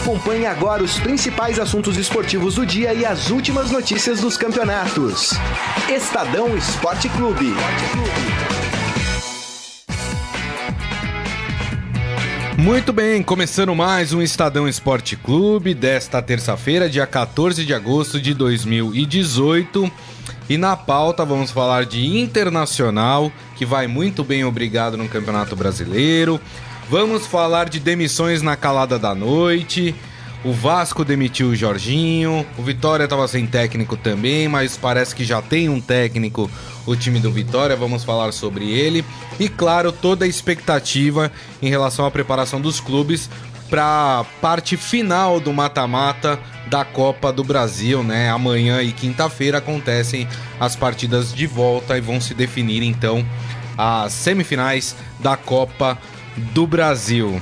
Acompanhe agora os principais assuntos esportivos do dia e as últimas notícias dos campeonatos. Estadão Esporte Clube. Muito bem, começando mais um Estadão Esporte Clube desta terça-feira, dia 14 de agosto de 2018. E na pauta vamos falar de Internacional, que vai muito bem obrigado no Campeonato Brasileiro. Vamos falar de demissões na calada da noite. O Vasco demitiu o Jorginho. O Vitória estava sem técnico também, mas parece que já tem um técnico o time do Vitória. Vamos falar sobre ele. E claro, toda a expectativa em relação à preparação dos clubes para parte final do mata-mata da Copa do Brasil, né? Amanhã e quinta-feira acontecem as partidas de volta e vão se definir então as semifinais da Copa do Brasil.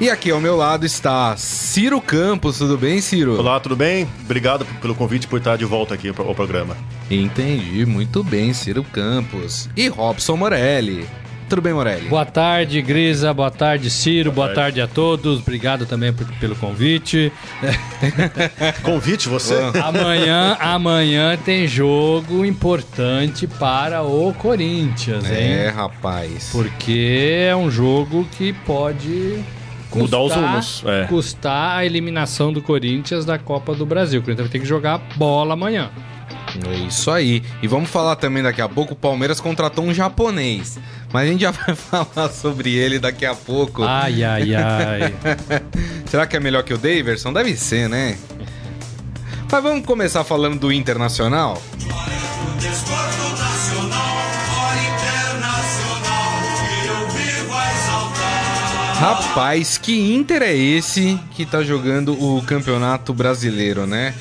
E aqui ao meu lado está Ciro Campos, tudo bem, Ciro? Olá, tudo bem? Obrigado pelo convite por estar de volta aqui ao programa. Entendi, muito bem, Ciro Campos. E Robson Morelli. Tudo bem, Morelli? Boa tarde, Grisa. Boa tarde, Ciro. Boa, Boa tarde. tarde. a todos. Obrigado também por, pelo convite. convite, você? Amanhã, amanhã tem jogo importante para o Corinthians, hein? É, rapaz. Porque é um jogo que pode Custar, mudar os rumos. É. Custar a eliminação do Corinthians da Copa do Brasil. O Corinthians vai ter que jogar bola amanhã. É isso aí. E vamos falar também daqui a pouco, o Palmeiras contratou um japonês. Mas a gente já vai falar sobre ele daqui a pouco. Ai, ai, ai. Será que é melhor que o Daverson? Deve ser, né? Mas vamos começar falando do Internacional? Rapaz, que Inter é esse que tá jogando o Campeonato Brasileiro, né?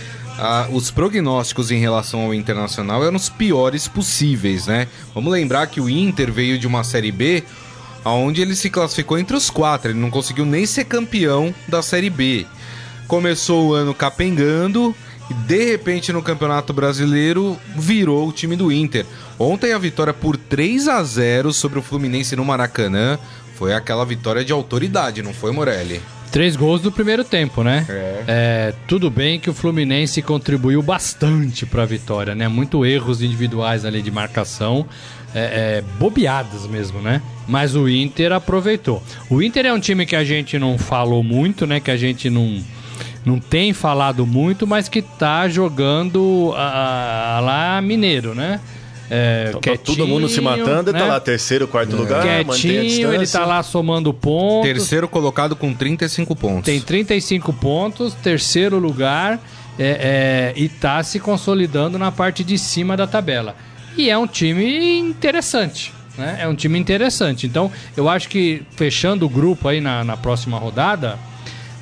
Os prognósticos em relação ao Internacional eram os piores possíveis, né? Vamos lembrar que o Inter veio de uma Série B onde ele se classificou entre os quatro, ele não conseguiu nem ser campeão da Série B. Começou o ano capengando e de repente no Campeonato Brasileiro virou o time do Inter. Ontem a vitória por 3 a 0 sobre o Fluminense no Maracanã foi aquela vitória de autoridade, não foi, Morelli? Três gols no primeiro tempo, né? É. é tudo bem que o Fluminense contribuiu bastante para a vitória, né? Muito erros individuais ali de marcação, é, é, bobeadas mesmo, né? Mas o Inter aproveitou. O Inter é um time que a gente não falou muito, né? Que a gente não não tem falado muito, mas que tá jogando a, a, lá mineiro, né? É, então, tá todo mundo se matando, né? tá lá terceiro, quarto é. lugar, quietinho, ele tá lá somando pontos. Terceiro colocado com 35 pontos. Tem 35 pontos, terceiro lugar é, é, e tá se consolidando na parte de cima da tabela. E é um time interessante. Né? É um time interessante. Então, eu acho que fechando o grupo aí na, na próxima rodada,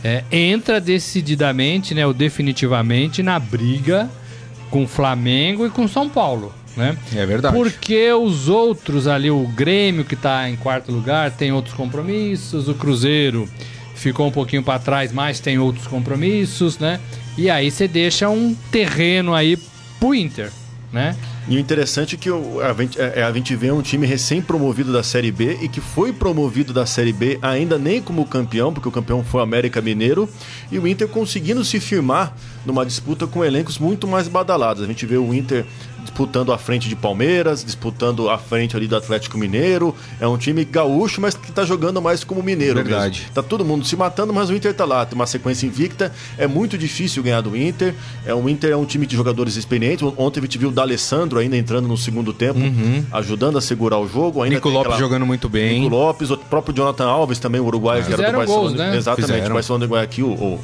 é, entra decididamente, né, ou definitivamente, na briga com Flamengo e com São Paulo né? É verdade. Porque os outros ali, o Grêmio que está em quarto lugar, tem outros compromissos, o Cruzeiro ficou um pouquinho para trás, mas tem outros compromissos, né? E aí você deixa um terreno aí pro Inter, né? E o interessante é que a gente, é, é, vê um time recém-promovido da Série B e que foi promovido da Série B ainda nem como campeão, porque o campeão foi o América Mineiro, e o Inter conseguindo se firmar numa disputa com elencos muito mais badalados. A gente vê o Inter disputando a frente de Palmeiras, disputando a frente ali do Atlético Mineiro. É um time gaúcho, mas que tá jogando mais como mineiro Verdade. mesmo. Tá todo mundo se matando, mas o Inter tá lá, tem uma sequência invicta. É muito difícil ganhar do Inter. É o Inter é um time de jogadores experientes. Ontem a gente viu o D'Alessandro ainda entrando no segundo tempo, uhum. ajudando a segurar o jogo. Ainda Nico Lopes aquela... jogando muito bem. Nico Lopes, o próprio Jonathan Alves também, o uruguaio é. que era do Barcelona. Gols, né? Exatamente, Fizeram. Barcelona de Guayaquil, ou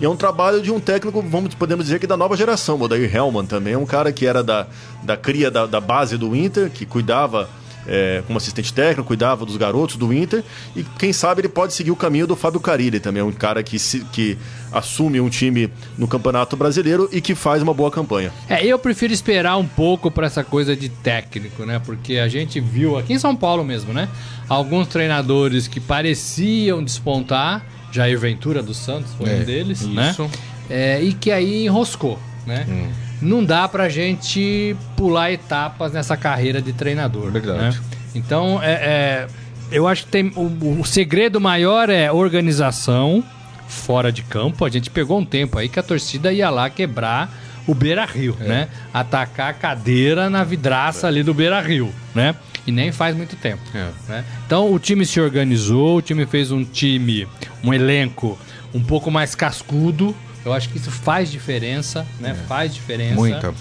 e é um trabalho de um técnico, vamos, podemos dizer que da nova geração. O Odair Hellman também é um cara que era da, da cria da, da base do Inter, que cuidava é, como assistente técnico, cuidava dos garotos do Inter. E quem sabe ele pode seguir o caminho do Fábio Carilli também, um cara que, se, que assume um time no Campeonato Brasileiro e que faz uma boa campanha. É, eu prefiro esperar um pouco para essa coisa de técnico, né? Porque a gente viu aqui em São Paulo mesmo, né? Alguns treinadores que pareciam despontar Jair Ventura dos Santos foi é, um deles, né? isso. né? É, e que aí enroscou, né? Hum. Não dá pra gente pular etapas nessa carreira de treinador. Verdade. Né? Então, é, é, eu acho que tem o, o segredo maior é organização, fora de campo, a gente pegou um tempo aí que a torcida ia lá quebrar o Beira Rio, é. né? Atacar a cadeira na vidraça é. ali do Beira Rio, né? E nem faz muito tempo. É. Né? Então o time se organizou, o time fez um time, um elenco um pouco mais cascudo. Eu acho que isso faz diferença, né? É. Faz diferença. Muita.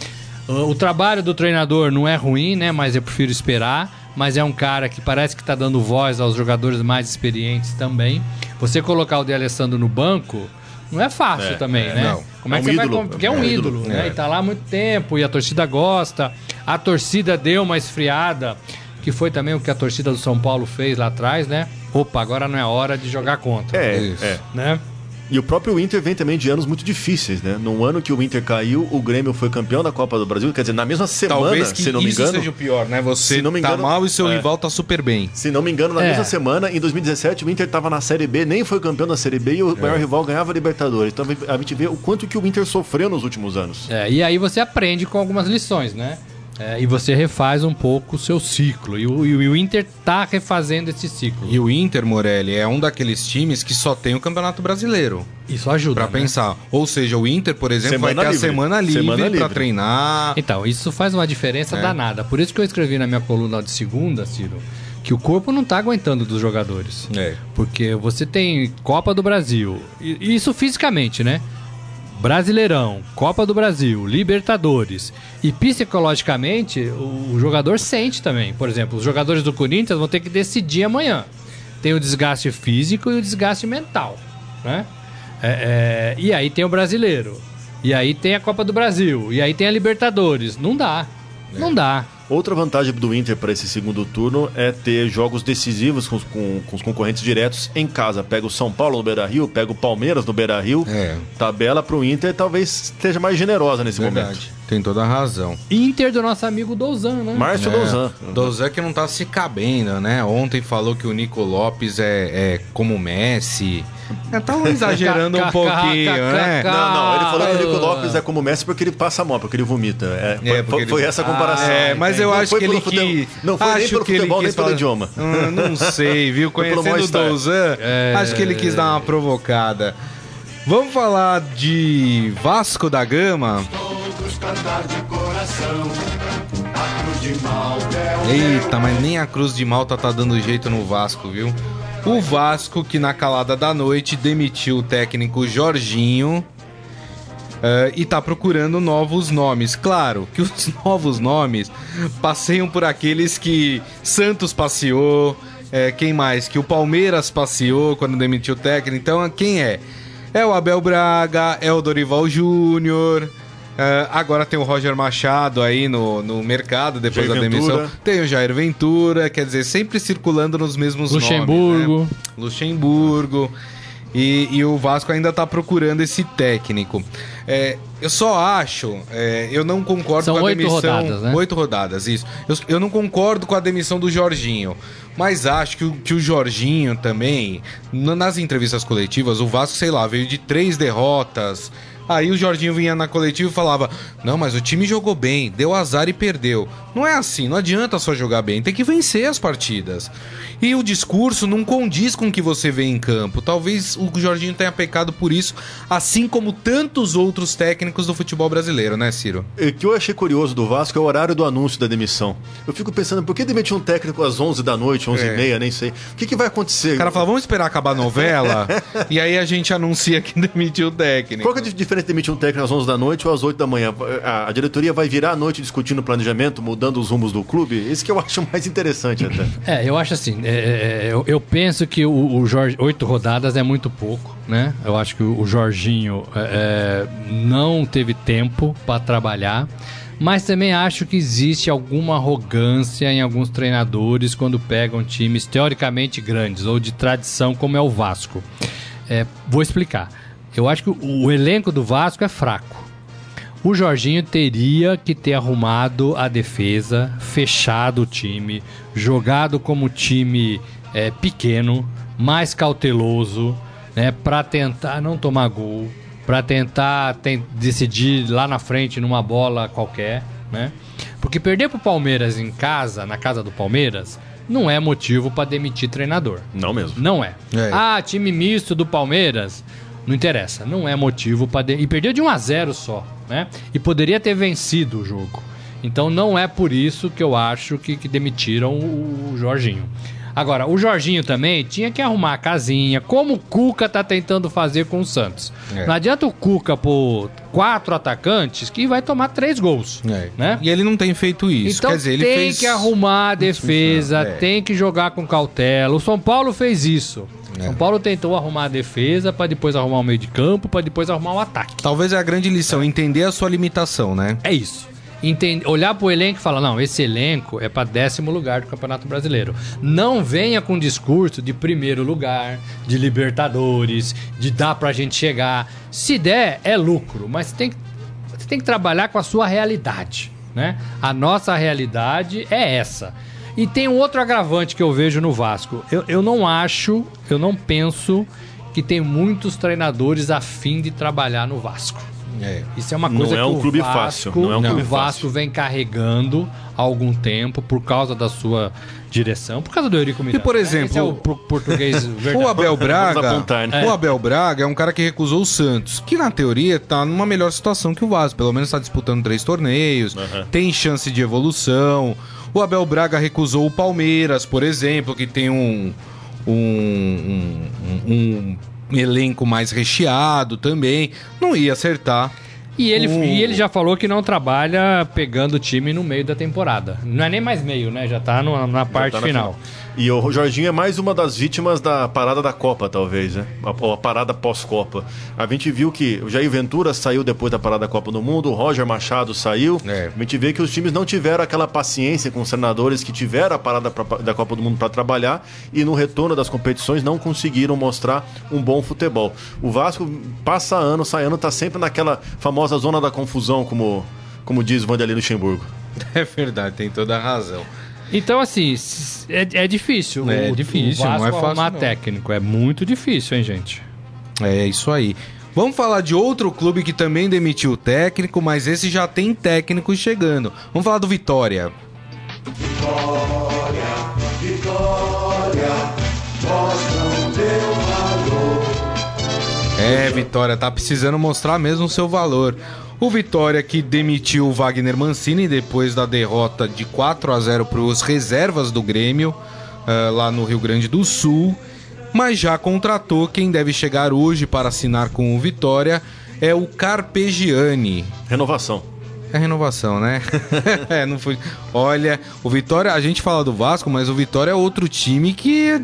O, o trabalho do treinador não é ruim, né? Mas eu prefiro esperar mas é um cara que parece que está dando voz aos jogadores mais experientes também. Você colocar o De Alessandro no banco não é fácil é, também, é, né? Não. Como é, é que um você ídolo. vai. Porque é um é ídolo, ídolo, né? É. E tá lá há muito tempo e a torcida gosta. A torcida deu uma esfriada, que foi também o que a torcida do São Paulo fez lá atrás, né? Opa, agora não é hora de jogar contra. É, Isso. é. Né? E o próprio Inter vem também de anos muito difíceis, né? No ano que o Inter caiu, o Grêmio foi campeão da Copa do Brasil. Quer dizer, na mesma semana, Talvez que se não me engano. seja o pior, né? Você se não me tá engano, tá mal e seu é. rival tá super bem. Se não me engano, na é. mesma semana, em 2017, o Inter tava na Série B, nem foi campeão da Série B e o é. maior rival ganhava a Libertadores. Então a gente vê o quanto que o Inter sofreu nos últimos anos. É, e aí você aprende com algumas lições, né? É, e você refaz um pouco o seu ciclo. E o, e o Inter tá refazendo esse ciclo. E o Inter, Morelli, é um daqueles times que só tem o Campeonato Brasileiro. Isso ajuda. Pra né? pensar. Ou seja, o Inter, por exemplo, semana vai ter livre. a semana livre, semana livre pra treinar. Então, isso faz uma diferença é. danada. Por isso que eu escrevi na minha coluna de segunda, Ciro, que o corpo não tá aguentando dos jogadores. É. Porque você tem Copa do Brasil. E isso fisicamente, né? Brasileirão, Copa do Brasil, Libertadores. E psicologicamente, o jogador sente também. Por exemplo, os jogadores do Corinthians vão ter que decidir amanhã. Tem o desgaste físico e o desgaste mental. Né? É, é, e aí tem o brasileiro. E aí tem a Copa do Brasil. E aí tem a Libertadores. Não dá. É. Não dá. Outra vantagem do Inter para esse segundo turno é ter jogos decisivos com, com, com, os concorrentes diretos em casa. Pega o São Paulo no Beira Rio, pega o Palmeiras no Beira Rio. É. Tabela para o Inter talvez esteja mais generosa nesse Verdade. momento. Tem toda a razão. Inter do nosso amigo Dozan, né? Márcio é, Dozan. Dozan que não tá se cabendo, né? Ontem falou que o Nico Lopes é, é como o Messi. Estavam tá exagerando um pouquinho, né? Não, não, ele falou que o Nico Lopes é como o Messi porque ele passa mal, porque ele vomita. É, é foi, foi essa a comparação. É, mas eu acho que ele quis... Não foi nem pelo futebol, nem pelo idioma. Hum, não sei, viu? Conhecendo o Dozan, é. acho que ele quis dar uma provocada. Vamos falar de Vasco da Gama. Eita, mas nem a Cruz de Malta tá dando jeito no Vasco, viu? O Vasco, que na calada da noite demitiu o técnico Jorginho. Uh, e tá procurando novos nomes. Claro que os novos nomes passeiam por aqueles que Santos passeou, é, quem mais? Que o Palmeiras passeou quando demitiu o técnico. Então, quem é? É o Abel Braga, é o Dorival Júnior. Uh, agora tem o Roger Machado aí no, no mercado depois Jair da demissão. Ventura. Tem o Jair Ventura, quer dizer, sempre circulando nos mesmos Luxemburgo. nomes. Né? Luxemburgo. E, e, o Vasco ainda está procurando esse técnico. É, eu só acho, é, eu não concordo São com a oito demissão. Rodadas, né? Oito rodadas, isso. Eu, eu, não concordo com a demissão do Jorginho. Mas acho que o, que o Jorginho também, nas entrevistas coletivas, o Vasco, sei lá, veio de três derrotas. Aí o Jorginho vinha na coletiva e falava: Não, mas o time jogou bem, deu azar e perdeu. Não é assim, não adianta só jogar bem, tem que vencer as partidas. E o discurso não condiz com o que você vê em campo. Talvez o Jorginho tenha pecado por isso, assim como tantos outros técnicos do futebol brasileiro, né, Ciro? O que eu achei curioso do Vasco é o horário do anúncio da demissão. Eu fico pensando, por que demitir um técnico às 11 da noite, 11 é. e meia, nem sei. O que, que vai acontecer? O cara fala, vamos esperar acabar a novela e aí a gente anuncia que demitiu o técnico. Qual que é a diferença de demitir um técnico às 11 da noite ou às 8 da manhã? A, a diretoria vai virar à noite discutindo planejamento, mudando os rumos do clube? Isso que eu acho mais interessante até. É, eu acho assim, é, é, eu, eu, penso que o, o Jorge, oito rodadas é muito pouco, né? Eu acho que o, o Jorginho é, é não teve tempo para trabalhar. Mas também acho que existe alguma arrogância em alguns treinadores quando pegam times teoricamente grandes ou de tradição, como é o Vasco. É, vou explicar. Eu acho que o, o elenco do Vasco é fraco. O Jorginho teria que ter arrumado a defesa, fechado o time, jogado como time é, pequeno, mais cauteloso, né, para tentar não tomar gol, para tentar tem, decidir lá na frente numa bola qualquer, né? Porque perder pro Palmeiras em casa, na casa do Palmeiras, não é motivo para demitir treinador. Não mesmo. Não é. é. Ah, time misto do Palmeiras. Não interessa, não é motivo para. De... E perdeu de 1 a 0 só, né? E poderia ter vencido o jogo. Então não é por isso que eu acho que, que demitiram o, o Jorginho. Agora, o Jorginho também tinha que arrumar a casinha, como o Cuca tá tentando fazer com o Santos. É. Não adianta o Cuca por quatro atacantes que vai tomar três gols. É. Né? E ele não tem feito isso. Então Quer dizer, ele tem fez... que arrumar a defesa, é. tem que jogar com cautela. O São Paulo fez isso. É. São Paulo tentou arrumar a defesa para depois arrumar o meio de campo, para depois arrumar o ataque. Talvez é a grande lição, entender a sua limitação, né? É isso entender, olhar pro elenco e falar: não, esse elenco é para décimo lugar do Campeonato Brasileiro. Não venha com discurso de primeiro lugar, de Libertadores, de dar pra gente chegar. Se der, é lucro, mas tem, você tem que trabalhar com a sua realidade. Né? A nossa realidade é essa. E tem um outro agravante que eu vejo no Vasco. Eu, eu não acho, eu não penso que tem muitos treinadores a fim de trabalhar no Vasco. É. Isso é uma coisa não é um que clube Vasco, fácil. Não é um clube o Vasco fácil. vem carregando há algum tempo por causa da sua direção, por causa do Eurico Miranda. E por exemplo, Esse é o português verdade. o Abel Braga, apontar, né? o Abel Braga é um cara que recusou o Santos, que na teoria tá numa melhor situação que o Vasco, pelo menos está disputando três torneios, uhum. tem chance de evolução. O Abel Braga recusou o Palmeiras, por exemplo, que tem um um, um, um elenco mais recheado também, não ia acertar. E ele, uh. e ele já falou que não trabalha pegando o time no meio da temporada. Não é nem mais meio, né? Já tá no, na parte tá final. final. E o Jorginho é mais uma das vítimas da parada da Copa, talvez, né? A, a parada pós-Copa. A gente viu que o Jair Ventura saiu depois da parada da Copa do Mundo, o Roger Machado saiu. É. A gente vê que os times não tiveram aquela paciência com os treinadores que tiveram a parada pra, da Copa do Mundo para trabalhar e no retorno das competições não conseguiram mostrar um bom futebol. O Vasco passa ano, sai ano, tá sempre naquela famosa zona da confusão, como, como diz o Vanderlei Luxemburgo. É verdade, tem toda a razão. Então, assim, é, é difícil. É o, difícil, o não é fácil. Não. técnico. É muito difícil, hein, gente? É isso aí. Vamos falar de outro clube que também demitiu o técnico, mas esse já tem técnico chegando. Vamos falar do. Vitória, Vitória, É, Vitória, tá precisando mostrar mesmo o seu valor. O Vitória que demitiu o Wagner Mancini depois da derrota de 4 a 0 para os reservas do Grêmio uh, lá no Rio Grande do Sul, mas já contratou quem deve chegar hoje para assinar com o Vitória é o Carpegiani. Renovação. É renovação, né? é, não foi. Olha, o Vitória, a gente fala do Vasco, mas o Vitória é outro time que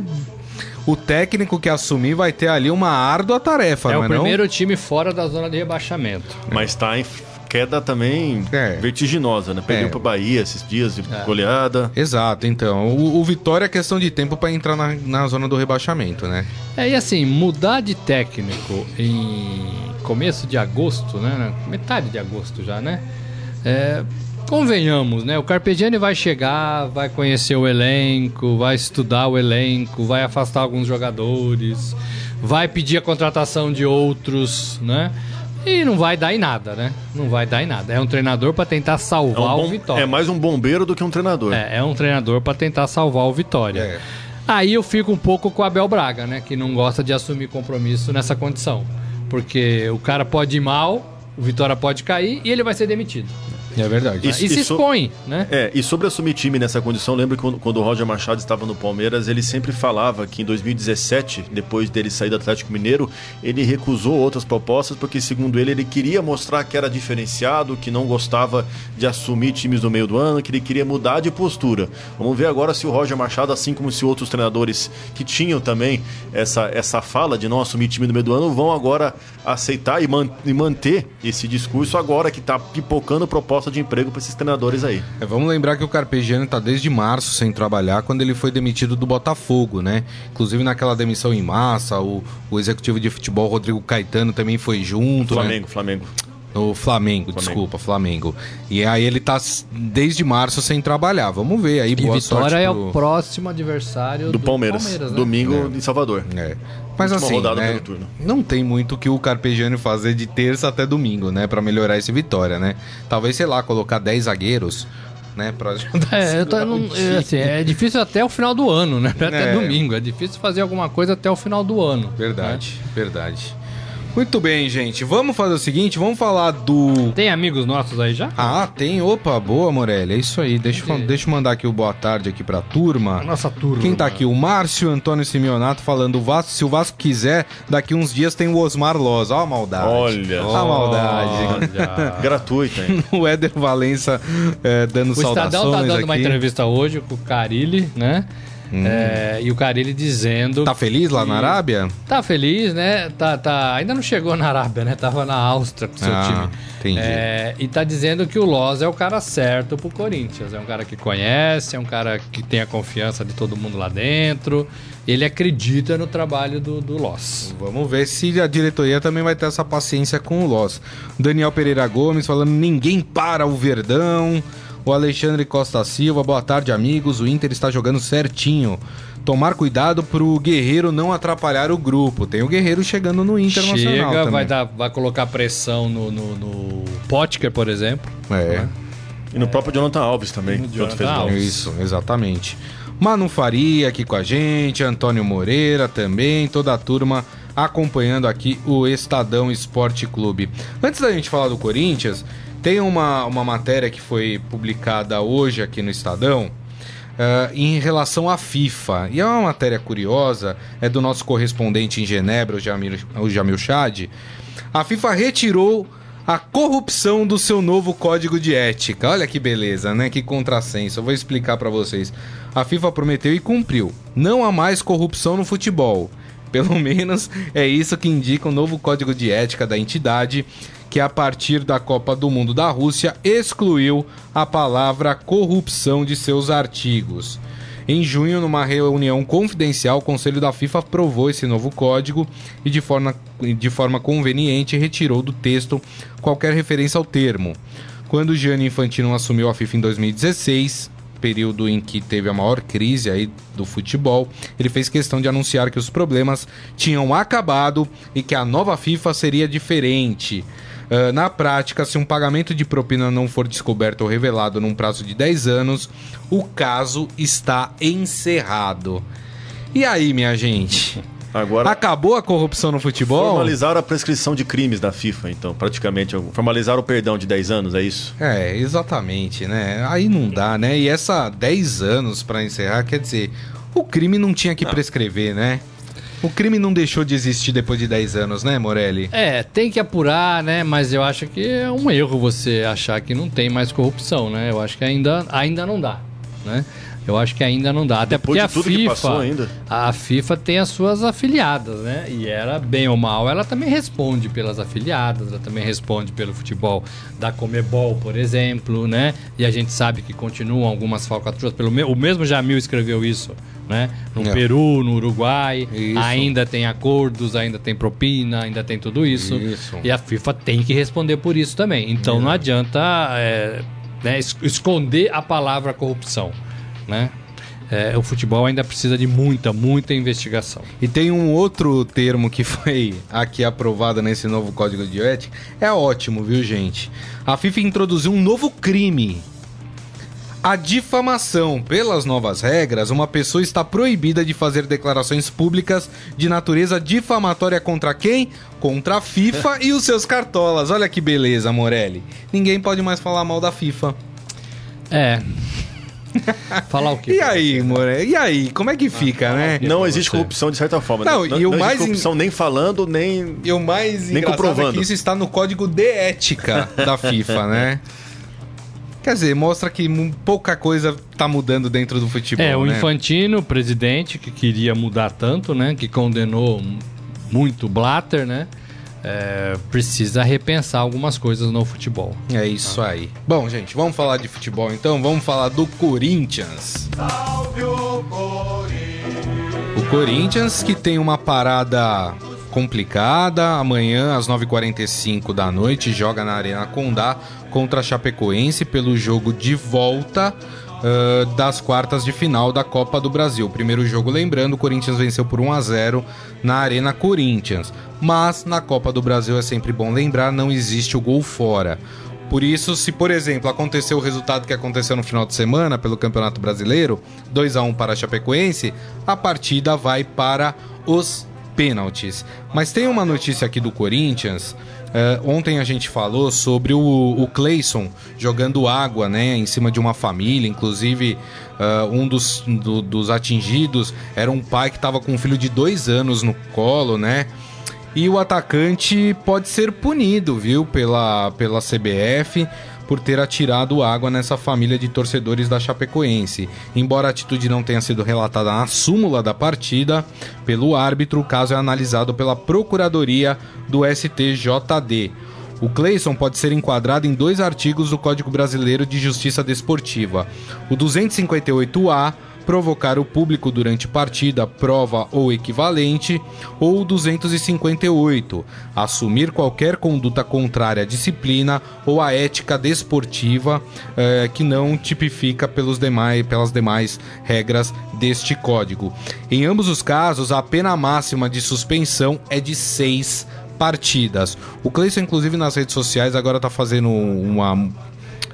o técnico que assumir vai ter ali uma árdua tarefa, é o é primeiro time fora da zona de rebaixamento. Mas está em queda também é. vertiginosa, né? Perdeu é. para Bahia esses dias de é. goleada. Exato, então. O, o, Vitória é questão de tempo para entrar na, na zona do rebaixamento, né? É, e assim, mudar de técnico em começo de agosto, né? Metade de agosto já, né? É, convenhamos, né? O Carpegiani vai chegar, vai conhecer o elenco, vai estudar o elenco, vai afastar alguns jogadores, vai pedir a contratação de outros, né? E não vai dar em nada, né? Não vai dar em nada. É um treinador para tentar salvar é um bom, o Vitória. É mais um bombeiro do que um treinador. É, é um treinador para tentar salvar o Vitória. É. Aí eu fico um pouco com o Abel Braga, né? Que não gosta de assumir compromisso nessa condição. Porque o cara pode ir mal, o Vitória pode cair e ele vai ser demitido. É verdade. Isso, e se expõe, né? É, e sobre assumir time nessa condição, lembro que quando, o Roger Machado estava no Palmeiras, ele sempre falava que em 2017, depois dele sair do Atlético Mineiro, ele recusou outras propostas porque, segundo ele, ele queria mostrar que era diferenciado, que não gostava de assumir times no meio do ano, que ele queria mudar de postura. Vamos ver agora se o Roger Machado, assim como se outros treinadores que tinham também essa, essa fala de não assumir time no meio do ano, vão agora aceitar e, man e manter esse discurso agora que está pipocando propostas de emprego para esses treinadores aí. É, vamos lembrar que o Carpegiani está desde março sem trabalhar, quando ele foi demitido do Botafogo, né? Inclusive naquela demissão em massa, o, o executivo de futebol Rodrigo Caetano também foi junto. Flamengo, né? Flamengo. O Flamengo, Flamengo, desculpa, Flamengo. E aí ele tá desde março sem trabalhar. Vamos ver aí, boa e Vitória é o próximo adversário do, do Palmeiras. Palmeiras né? Domingo é. em Salvador. É. Mas assim, né, não tem muito que o Carpegiani fazer de terça até domingo, né, para melhorar esse Vitória, né? Talvez, sei lá, colocar 10 zagueiros, né, para ajudar. É, eu tô, não, é, assim, é difícil até o final do ano, né? Até é. domingo, é difícil fazer alguma coisa até o final do ano. Verdade, né? verdade. Muito bem, gente. Vamos fazer o seguinte, vamos falar do... Tem amigos nossos aí já? Ah, tem. Opa, boa, Morelli. É isso aí. Deixa, eu, deixa eu mandar aqui o boa tarde aqui pra turma. Nossa turma. Quem tá aqui? O Márcio Antônio Simeonato falando, o Vasco, se o Vasco quiser, daqui uns dias tem o Osmar Loz. Ó a maldade. Olha. Ó a maldade. Olha. Gratuito, hein? o Éder Valença é, dando o saudações Estadão tá dando aqui. uma entrevista hoje com o Carilli, né? É, e o Carilli dizendo. Tá feliz lá que- na Arábia? Tá feliz, né? Tá, tá, ainda não chegou na Arábia, né? Tava na Áustria com seu Ah, time. entendi. É, e tá dizendo que o Loz é o cara certo pro Corinthians. É um cara que conhece, é um cara que tem a confiança de todo mundo lá dentro. Ele acredita no trabalho do, do Loz. Vamos ver se a diretoria também vai ter essa paciência com o Loss. Daniel Pereira Gomes falando: ninguém para o Verdão. O Alexandre Costa Silva, boa tarde, amigos. O Inter está jogando certinho. Tomar cuidado pro Guerreiro não atrapalhar o grupo. Tem o Guerreiro chegando no Internacional. Chega, também. vai, dar, vai colocar pressão no, no, no Potker, por exemplo. É. E no próprio Jonathan Alves também. Que outro fez Jonathan gol. Alves. Isso, exatamente. Manu Faria aqui com a gente, Antônio Moreira também, toda a turma acompanhando aqui o Estadão Esporte Clube. Antes da gente falar do Corinthians, tem uma, uma matéria que foi publicada hoje aqui no Estadão. eh, em relação à FIFA. E é uma matéria curiosa, é do nosso correspondente em Genebra, o Jamil, o Jamil Chad. A FIFA retirou a corrupção do seu novo código de ética. Olha que beleza, né? Que contrassenso. Eu vou explicar pra vocês. A FIFA prometeu e cumpriu. Não há mais corrupção no futebol. Pelo menos é isso que indica o novo código de ética da entidade, que a partir da Copa do Mundo da Rússia excluiu a palavra corrupção de seus artigos. Em junho, numa reunião confidencial, o Conselho da FIFA aprovou esse novo código e, de forma, de forma conveniente, retirou do texto qualquer referência ao termo. Quando Gianni Infantino assumiu a FIFA em 2016, período em que teve a maior crise aí do futebol, ele fez questão de anunciar que os problemas tinham acabado e que a nova FIFA seria diferente. Ah, na prática, se um pagamento de propina não for descoberto ou revelado num prazo de 10 anos, o caso está encerrado. E aí, minha gente? Agora, Acabou a corrupção no futebol? formalizaram a prescrição de crimes da FIFA, então, praticamente. Formalizaram o perdão de 10 anos, é isso? É, exatamente, né? Aí não dá, né? E essa 10 anos pra encerrar, quer dizer, o crime não tinha que prescrever, né? O crime não deixou de existir depois de 10 anos, né, Morelli? É, tem que apurar, né? Mas eu acho que é um erro você achar que não tem mais corrupção, né? Eu acho que ainda, ainda não dá, né? Eu acho que ainda não dá. Até Depois porque a FIFA, a FIFA tem as suas afiliadas, né? E ela, bem ou mal, ela também responde pelas afiliadas, ela também responde pelo futebol da Comebol, por exemplo, né? E a gente sabe que continuam algumas falcatruas. Pelo me... O mesmo Jamil escreveu isso, né? No É. Peru, no Uruguai, Isso. ainda tem acordos, ainda tem propina, ainda tem tudo isso. Isso. E a FIFA tem que responder por isso também. Então não adianta é, né, es- esconder a palavra corrupção, né? É, o futebol ainda precisa de muita, muita investigação. E tem um outro termo que foi aqui aprovado nesse novo código de ética. É ótimo, viu, gente? A FIFA introduziu um novo crime. A difamação. Pelas novas regras, uma pessoa está proibida de fazer declarações públicas de natureza difamatória contra quem? Contra a FIFA e os seus cartolas. Olha que beleza, Morelli. Ninguém pode mais falar mal da FIFA. É. Falar o quê? E aí, Morelli? E aí? Como é que fica, né? Não existe você. corrupção de certa forma. Não, Não, e o não mais existe corrupção nem falando, nem. E o mais Nem é comprovando. que isso está no código de ética da FIFA, né? Quer dizer, mostra que pouca coisa tá mudando dentro do futebol, É, o né? Infantino, o presidente, que queria mudar tanto, né? Que condenou muito Blatter, né? É, precisa repensar algumas coisas no futebol. É isso aí. Bom, gente, vamos falar de futebol então? Vamos falar do Corinthians. O Corinthians que tem uma parada complicada. Amanhã, às 9h45 da noite, joga na Arena Condá contra a Chapecoense pelo jogo de volta ah, das quartas de final da Copa do Brasil. Primeiro jogo, lembrando, o Corinthians venceu por 1 a 0 na Arena Corinthians. Mas na Copa do Brasil é sempre bom lembrar, não existe o gol fora. Por isso, se por exemplo acontecer o resultado que aconteceu no final de semana pelo Campeonato Brasileiro, 2 a 1 para a Chapecoense, a partida vai para os pênaltis. Mas tem uma notícia aqui do Corinthians. Uh, ontem a gente falou sobre o, o Clayson jogando água né, em cima de uma família. Inclusive, uh, um dos, do, dos atingidos era um pai que estava com um filho de dois anos no colo, né? E o atacante pode ser punido, viu, pela, pela CBF por ter atirado água nessa família de torcedores da Chapecoense. Embora a atitude não tenha sido relatada na súmula da partida pelo árbitro, o caso é analisado pela Procuradoria do STJD. O Clayson pode ser enquadrado em dois artigos do Código Brasileiro de Justiça Desportiva: o 258-A provocar o público durante partida, prova ou equivalente, ou 258, assumir qualquer conduta contrária à disciplina ou à ética desportiva eh, que não tipifica pelos demais, pelas demais regras deste código. Em ambos os casos, a pena máxima de suspensão é de seis partidas. O Cleison, inclusive, nas redes sociais agora está fazendo uma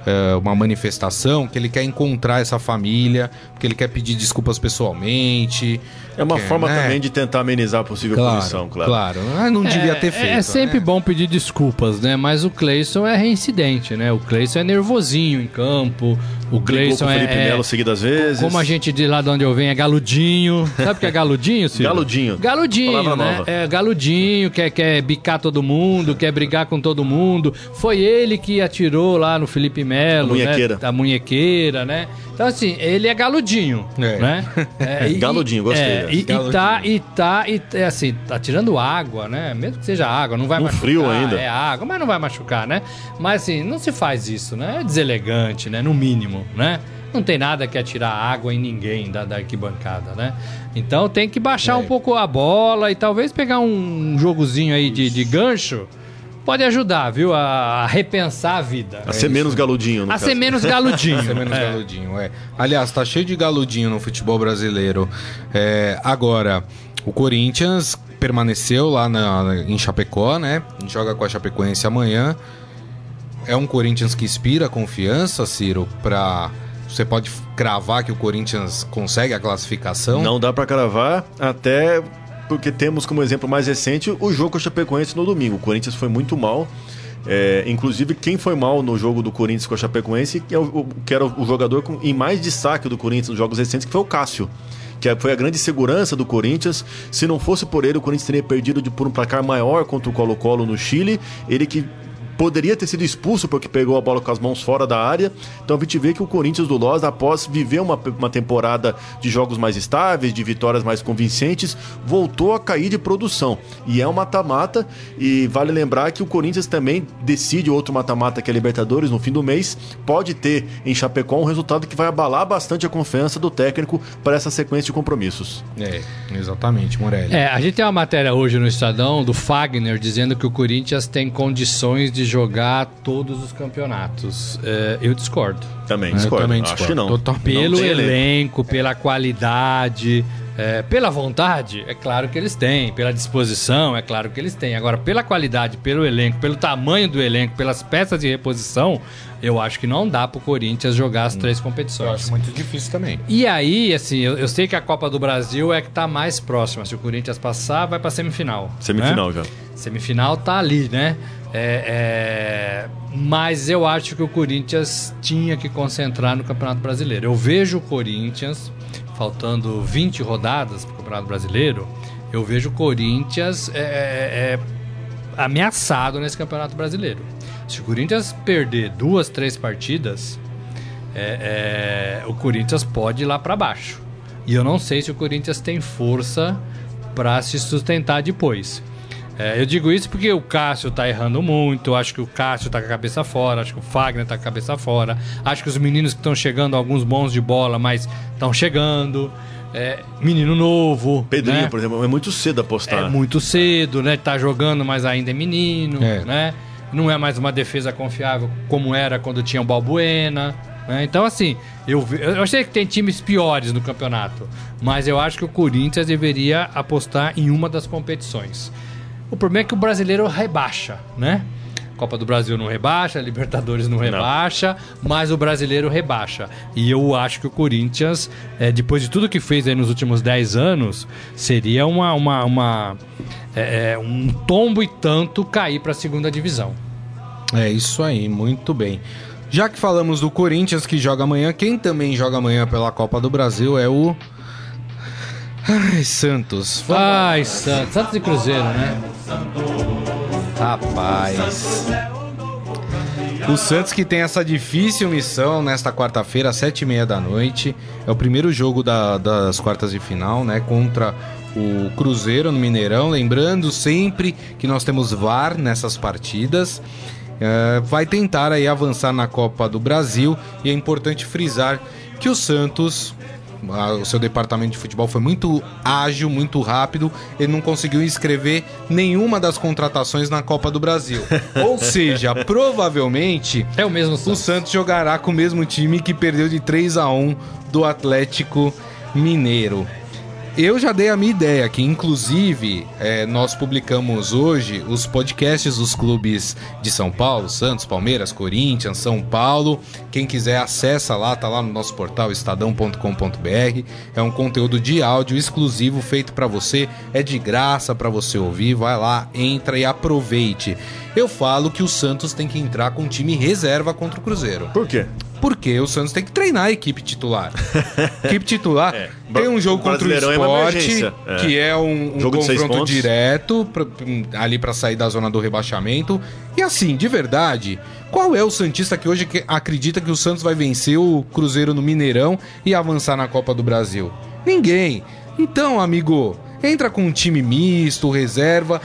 é, uma manifestação, que ele quer encontrar essa família, que ele quer pedir desculpas pessoalmente. É uma quer, forma né? também de tentar amenizar a possível claro, punição, claro. Claro, Ah, não devia ter feito. É sempre né? bom pedir desculpas, né? Mas o Cleison é reincidente, né? O Cleison é nervosinho em campo. O com Cleison o Felipe é, é Melo seguidas vezes. como a gente diz lá de onde eu venho, é galudinho. Sabe o que é galudinho, Ciro? Galudinho. Galudinho, Palavra né? nova. É, galudinho, quer, quer bicar todo mundo, quer brigar com todo mundo. Foi ele que atirou lá no Felipe Melo, A munhequeira. né? A munhequeira, né? Então, assim, ele é galudinho, É. né? É, e- Galudinho, gostei é, dessa. e, e Galudinho. tá, e tá, e é assim, tá tirando água, né? Mesmo que seja água, não vai No machucar. frio ainda. É água, mas não vai machucar, né? Mas assim, não se faz isso, né? É deselegante, né? No mínimo, né? Não tem nada que atirar água em ninguém da, da arquibancada, né? Então tem que baixar É. um pouco a bola e talvez pegar um jogozinho aí de, de gancho. Pode ajudar, viu? A, a repensar a vida. A ser menos galudinho, no A caso. ser menos galudinho. Ser menos É. galudinho, é. Aliás, tá cheio de galudinho no futebol brasileiro. É, agora, o Corinthians permaneceu lá na- em Chapecó, né? Joga com a Chapecoense amanhã. É um Corinthians que inspira confiança, Ciro, pra. Você pode cravar que o Corinthians consegue a classificação? Não dá pra cravar, até porque temos como exemplo mais recente o jogo com a Chapecoense no domingo. O Corinthians foi muito mal. É, inclusive, quem foi mal no jogo do Corinthians com a Chapecoense, que, é o, o- que era o jogador com, em mais destaque do Corinthians nos jogos recentes, que foi o Cássio. Que foi a grande segurança do Corinthians. Se não fosse por ele, o Corinthians teria perdido de, por um placar maior contra o Colo-Colo no Chile. Ele que poderia ter sido expulso porque pegou a bola com as mãos fora da área. Então a gente vê que o Corinthians do Loz, após viver uma, uma temporada de jogos mais estáveis, de vitórias mais convincentes, voltou a cair de produção. E é um mata-mata. E vale lembrar que o Corinthians também decide outro mata-mata que é a Libertadores no fim do mês. Pode ter em Chapecó um resultado que vai abalar bastante a confiança do técnico para essa sequência de compromissos. É, exatamente, Morelli. É, a gente tem uma matéria hoje no Estadão do Fagner dizendo que o Corinthians tem condições de jogar todos os campeonatos. É, eu discordo. Também, Eu discordo. também Acho discordo. que não. Total- Não Pelo tem elenco, pela qualidade, é, pela vontade, é claro que eles têm. Pela disposição, é claro que eles têm. Agora, pela qualidade, pelo elenco, pelo tamanho do elenco, pelas peças de reposição, eu acho que não dá pro Corinthians jogar as três Eu competições. acho muito difícil também. E aí, assim, eu, eu sei que a Copa do Brasil é que tá mais próxima. Se o Corinthians passar, vai pra semifinal. Semifinal né? já. Semifinal tá ali, né? É, é, Mas eu acho que o Corinthians tinha que concentrar no Campeonato Brasileiro. Eu vejo o Corinthians, faltando 20 rodadas pro Campeonato Brasileiro, eu vejo o Corinthians é, é, ameaçado nesse Campeonato Brasileiro. Se o Corinthians perder duas, três partidas, é, é, o Corinthians pode ir lá para baixo. E eu não sei se o Corinthians tem força para se sustentar depois. É, eu digo isso porque o Cássio tá errando muito, acho que o Cássio tá com a cabeça fora, acho que o Fagner tá com a cabeça fora, acho que os meninos que estão chegando, alguns bons de bola, mas estão chegando. É, menino novo. Pedrinho, né? por exemplo, é muito cedo apostar. É muito cedo, né? Tá jogando, mas ainda é menino, É. né? Não é mais uma defesa confiável como era quando tinha o Balbuena. né? Então, assim, eu, eu sei que tem times piores no campeonato, mas eu acho que o Corinthians deveria apostar em uma das competições. O problema é que o brasileiro rebaixa, né? Copa do Brasil não rebaixa, Libertadores não rebaixa, mas o brasileiro rebaixa. E eu acho que o Corinthians, é, depois de tudo que fez aí nos últimos 10 anos, seria uma, uma, uma é, é, um tombo e tanto cair para a segunda divisão. É isso aí, muito bem. Já que falamos do Corinthians que joga amanhã, quem também joga amanhã pela Copa do Brasil é o. Ai, Santos. Ai, Santos. Santos e Cruzeiro, né? Rapaz. O Santos que tem essa difícil missão nesta quarta-feira, às sete e meia da noite. É o primeiro jogo da, das quartas de final, né? Contra o Cruzeiro no Mineirão. Lembrando sempre que nós temos VAR nessas partidas. É, vai tentar aí avançar na Copa do Brasil e é importante frisar que o Santos o seu departamento de futebol foi muito ágil, muito rápido. Ele não conseguiu inscrever nenhuma das contratações na Copa do Brasil. Ou seja, provavelmente é o mesmo Santos. o Santos jogará com o mesmo time que perdeu de 3 a 1 do Atlético Mineiro. Eu já dei a minha ideia, que inclusive é, nós publicamos hoje os podcasts dos clubes de São Paulo, Santos, Palmeiras, Corinthians, São Paulo. Quem quiser acessa lá, tá lá no nosso portal estadão.com.br. É um conteúdo de áudio exclusivo feito para você, é de graça para você ouvir. Vai lá, entra e aproveite. Eu falo que o Santos tem que entrar com time reserva contra o Cruzeiro. Por quê? Porque o Santos tem que treinar a equipe titular. equipe titular é. tem um jogo contra o esporte, é, é. que é um, um confronto direto pra, ali para sair da zona do rebaixamento. E assim, de verdade, qual é o Santista que hoje acredita que o Santos vai vencer o Cruzeiro no Mineirão e avançar na Copa do Brasil? Ninguém. Então, amigo, entra com um time misto, reserva.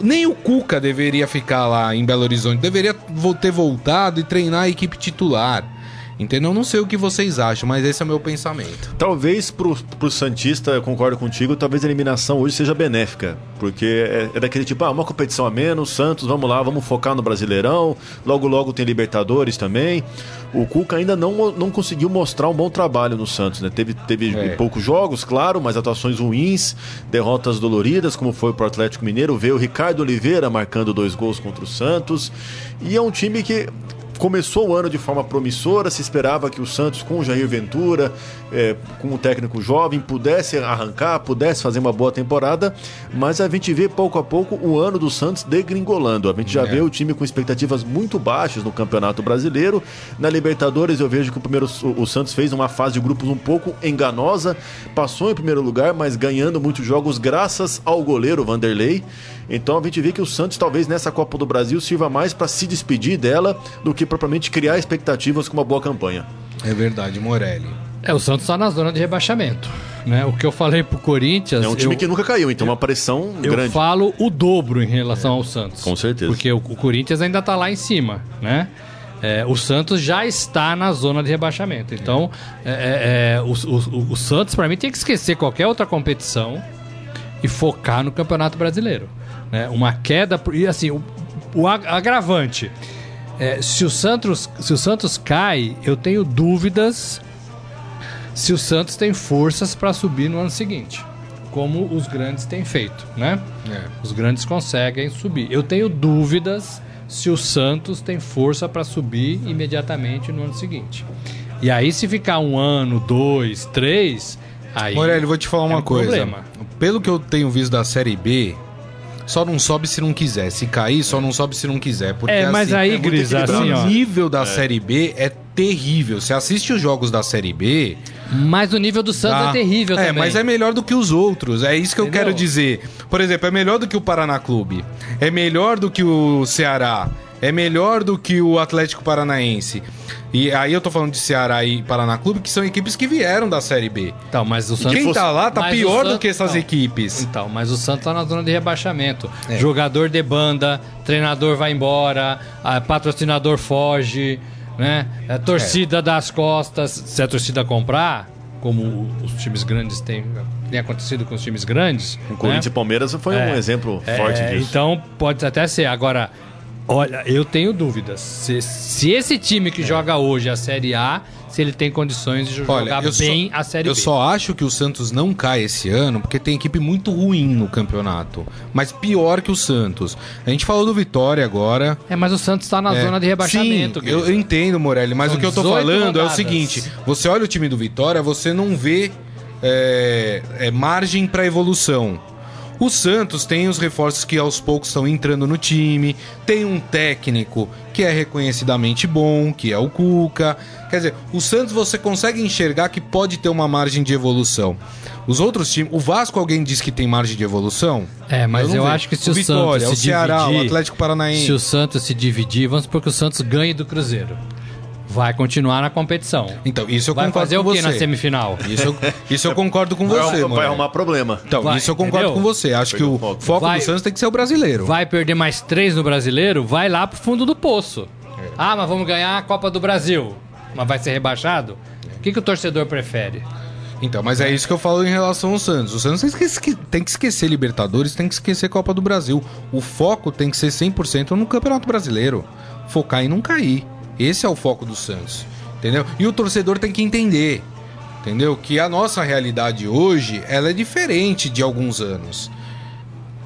Nem o Cuca deveria ficar lá em Belo Horizonte, deveria ter voltado e treinar a equipe titular. Entendeu? Não sei o que vocês acham, mas esse é o meu pensamento. Talvez pro, pro Santista, eu concordo contigo, talvez a eliminação hoje seja benéfica. Porque é, é, daquele tipo, ah, uma competição a menos, Santos, vamos lá, vamos focar no Brasileirão. Logo, logo tem Libertadores também. O Cuca ainda não, não conseguiu mostrar um bom trabalho no Santos, né? Teve, teve é. poucos jogos, claro, mas atuações ruins, derrotas doloridas, como foi pro Atlético Mineiro. Veio o Ricardo Oliveira marcando dois gols contra o Santos. E é um time que começou o ano de forma promissora, se esperava que o Santos, com o Jair Ventura, é, com o técnico jovem, pudesse arrancar, pudesse fazer uma boa temporada, mas a gente vê pouco a pouco o ano do Santos degringolando. A gente já é. vê o time com expectativas muito baixas no Campeonato Brasileiro. Na Libertadores eu vejo que o primeiro o, o Santos fez uma fase de grupos um pouco enganosa, passou em primeiro lugar, mas ganhando muitos jogos graças ao goleiro Vanderlei. Então a gente vê que o Santos talvez nessa Copa do Brasil sirva mais para se despedir dela do que propriamente criar expectativas com uma boa campanha. É verdade, Morelli. É, o Santos está na zona de rebaixamento. Né? O que eu falei pro Corinthians. É um time eu, que nunca caiu, então eu, uma pressão eu grande. Eu falo o dobro em relação é, ao Santos. Com certeza. Porque o, o Corinthians ainda está lá em cima, né? É, o Santos já está na zona de rebaixamento. Então, é, é, é o, o, o Santos, para mim, tem que esquecer qualquer outra competição e focar no Campeonato Brasileiro. Né? Uma queda. E assim, o, o agravante. É, se, o Santos, se o Santos cai, eu tenho dúvidas se o Santos tem forças para subir no ano seguinte. Como os grandes têm feito, né? É. Os grandes conseguem subir. Eu tenho dúvidas se o Santos tem força para subir imediatamente no ano seguinte. E aí, se ficar um ano, dois, três, aí. Morelli, vou te falar uma é um coisa. Problema. Pelo que eu tenho visto da Série B, só não sobe se não quiser. Se cair, só não sobe se não quiser. Porque, é, mas assim, aí, é Gris, assim, ó. O nível da é. Série B é terrível. Você assiste os jogos da Série B. Mas o nível do Santos dá... é terrível é, também. mas é melhor do que os outros. É isso que Entendeu? eu quero dizer. Por exemplo, é melhor do que o Paraná Clube. É melhor do que o Ceará. É melhor do que o Atlético Paranaense. E aí eu tô falando de Ceará e Paraná Clube, que são equipes que vieram da Série B. Então, mas o Santos... quem tá lá tá pior Santos... do que essas então, equipes. Então, mas o Santos tá na zona de rebaixamento. É. Jogador de banda, treinador vai embora, patrocinador foge, né? A torcida é. das costas. Se a torcida comprar, como os times grandes têm tem acontecido com os times grandes. O Corinthians né? e Palmeiras foi é, um exemplo forte é, disso. Então pode até ser. Agora, Olha, eu tenho dúvidas. Se, se esse time que joga hoje a Série A, se ele tem condições de Olha, jogar eu bem só- a Série Eu B. só acho que o Santos não cai esse ano porque tem equipe muito ruim no campeonato. Mas pior que o Santos. A gente falou do Vitória agora. É, mas o Santos tá na É, zona de rebaixamento. Sim, eu, eu entendo, Morelli, mas São o que eu tô 18 falando é o rodadas. seguinte: você olha o time do Vitória, você não vê é, é, margem para evolução. O Santos tem os reforços que aos poucos estão entrando no time, tem um técnico que é reconhecidamente bom, que é o Cuca. Quer dizer, o Santos você consegue enxergar que pode ter uma margem de evolução. Os outros times, o Vasco alguém diz que tem margem de evolução? É, mas eu vejo. acho que se o o Vitória, Santos o se Ceará, dividir- o Atlético Paranaense, Se o Santos se dividir, vamos supor que o Santos ganhe do Cruzeiro. Vai continuar na competição. Então, isso eu Vai concordo fazer com o que na semifinal? Isso eu, isso eu concordo com Vai, você, vai Morelli. arrumar problema. Então, Vai, isso eu concordo entendeu? com você. Acho que Perdeu o o foco. foco Vai- do Santos tem que ser o brasileiro. Vai perder mais três no brasileiro? Vai lá pro fundo do poço. Ah, mas vamos ganhar a Copa do Brasil. Mas vai ser rebaixado? O que, que o torcedor prefere? Então, mas é isso que eu falo em relação ao Santos. O Santos tem que, esque- tem que esquecer Libertadores, tem que esquecer Copa do Brasil. O foco tem que ser 100% no Campeonato Brasileiro. Focar em não cair. Esse é o foco do Santos. Entendeu? E o torcedor tem que entender. Entendeu? Que a nossa realidade hoje, ela é diferente de alguns anos.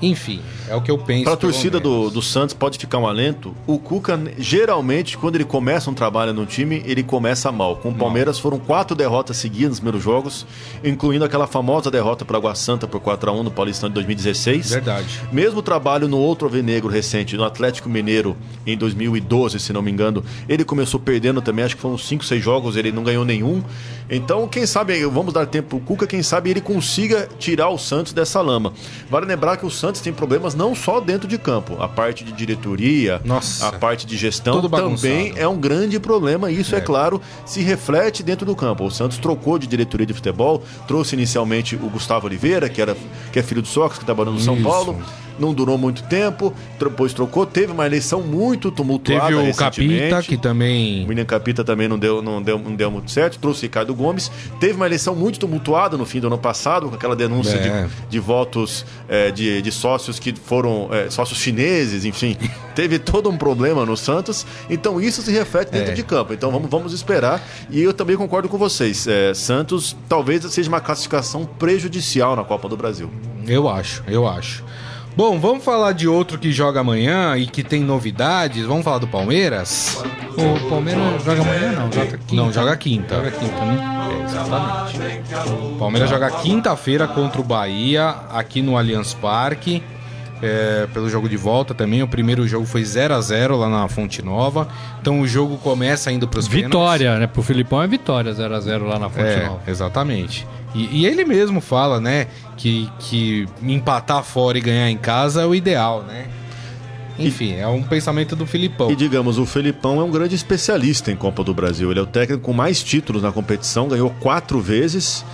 Enfim, é o que eu penso. Para a torcida do, do Santos pode ficar um alento. O Cuca, geralmente, quando ele começa um trabalho no time, ele começa mal. Com o Palmeiras foram quatro derrotas seguidas nos primeiros jogos, incluindo aquela famosa derrota para Água Santa por 4x1 no Paulistão de 2016. Verdade. Mesmo trabalho no outro alvinegro recente, no Atlético Mineiro, em 2012, se não me engano, ele começou perdendo também, acho que foram 5, 6 jogos, ele não ganhou nenhum. Então, quem sabe, vamos dar tempo pro Cuca, quem sabe ele consiga tirar o Santos dessa lama. Vale lembrar que o Santos tem problemas não só dentro de campo, a parte de diretoria, Nossa. a parte de gestão também é um grande problema. E isso, é. É. claro, se reflete dentro do campo. O Santos trocou de diretoria de futebol, trouxe inicialmente o Gustavo Oliveira, que, era, que é filho do Sócrates, que trabalhou no São. Paulo. Não durou muito tempo, depois trocou. Teve uma eleição muito tumultuada. Teve o. Capita, que também. O William Capita também não deu, não, deu, não deu muito certo, trouxe Ricardo Gomes. Teve uma eleição muito tumultuada no fim do ano passado, com aquela denúncia É. de, de votos é, de, de sócios que foram é, sócios chineses, enfim. Teve todo um problema no Santos. Então isso se reflete dentro É. de campo. Então vamos, vamos esperar. E eu também concordo com vocês. É, Santos talvez seja uma classificação prejudicial na Copa do Brasil. Eu acho, eu acho. Bom, vamos falar de outro que joga amanhã e que tem novidades. Vamos falar do Palmeiras? O Palmeiras joga amanhã não, joga quinta. Não, joga quinta. Joga quinta, né? É, exatamente. O Palmeiras joga quinta-feira contra o Bahia, aqui no Allianz Parque. É, pelo jogo de volta também. O primeiro jogo foi 0 a 0 lá na Fonte Nova. Então o jogo começa indo para os Vitória, né? Pro Filipão é vitória, 0x0 lá na Fonte É, Nova. exatamente. E, e ele mesmo fala, né, que, que empatar fora e ganhar em casa é o ideal, né? Enfim, é um pensamento do Filipão. E digamos, o Felipão é um grande especialista em Copa do Brasil. Ele é o técnico com mais títulos na competição, ganhou quatro vezes.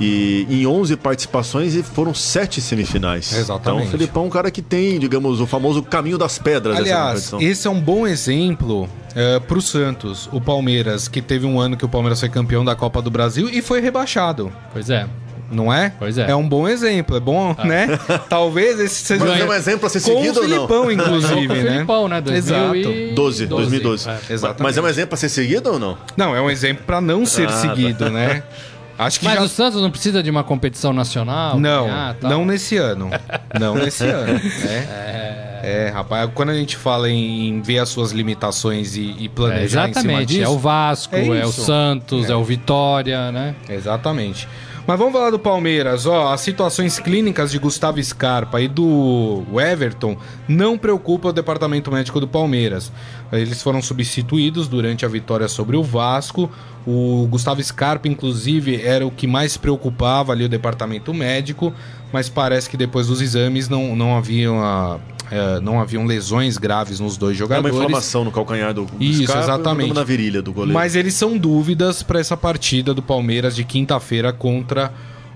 E em 11 participações e foram sete semifinais. Exatamente. Então o Felipão é um cara que tem, digamos, o famoso caminho das pedras dessa Aliás, competição. esse é um bom exemplo é, pro Santos, o Palmeiras, que teve um ano que o Palmeiras foi campeão da Copa do Brasil e foi rebaixado, Pois é. não é? Pois é. É um bom exemplo, é bom, né? Talvez esse seja Mas é um exemplo a ser com o seguido ou não? Filipão, inclusive, Com o né? Filipão, né? 2000 Exato. e- 12, 2012. É. Exatamente. Mas é um exemplo a ser seguido ou não? Não, é um exemplo pra não ser Ah, tá. seguido, né? Acho que Mas já o Santos não precisa de uma competição nacional? Não, ganhar, não nesse ano. Não nesse ano. né? É, rapaz, quando a gente fala em ver as suas limitações e, e É, planejar em cima exatamente. disso. É o Vasco, É é, o. Santos, é. o Vitória, né? Exatamente. Mas vamos falar do Palmeiras. Ó, as situações clínicas de Gustavo Scarpa e do Everton não preocupam o departamento médico do Palmeiras. Eles foram substituídos durante a vitória sobre o Vasco. O Gustavo Scarpa, inclusive, era o que mais preocupava ali o departamento médico, mas parece que depois dos exames não, não haviam. ah, eh, não haviam lesões graves nos dois É uma jogadores. inflamação no calcanhar do, do Isso, Scarpa e exatamente. na virilha do goleiro. Mas eles são dúvidas para essa partida do Palmeiras de quinta-feira contra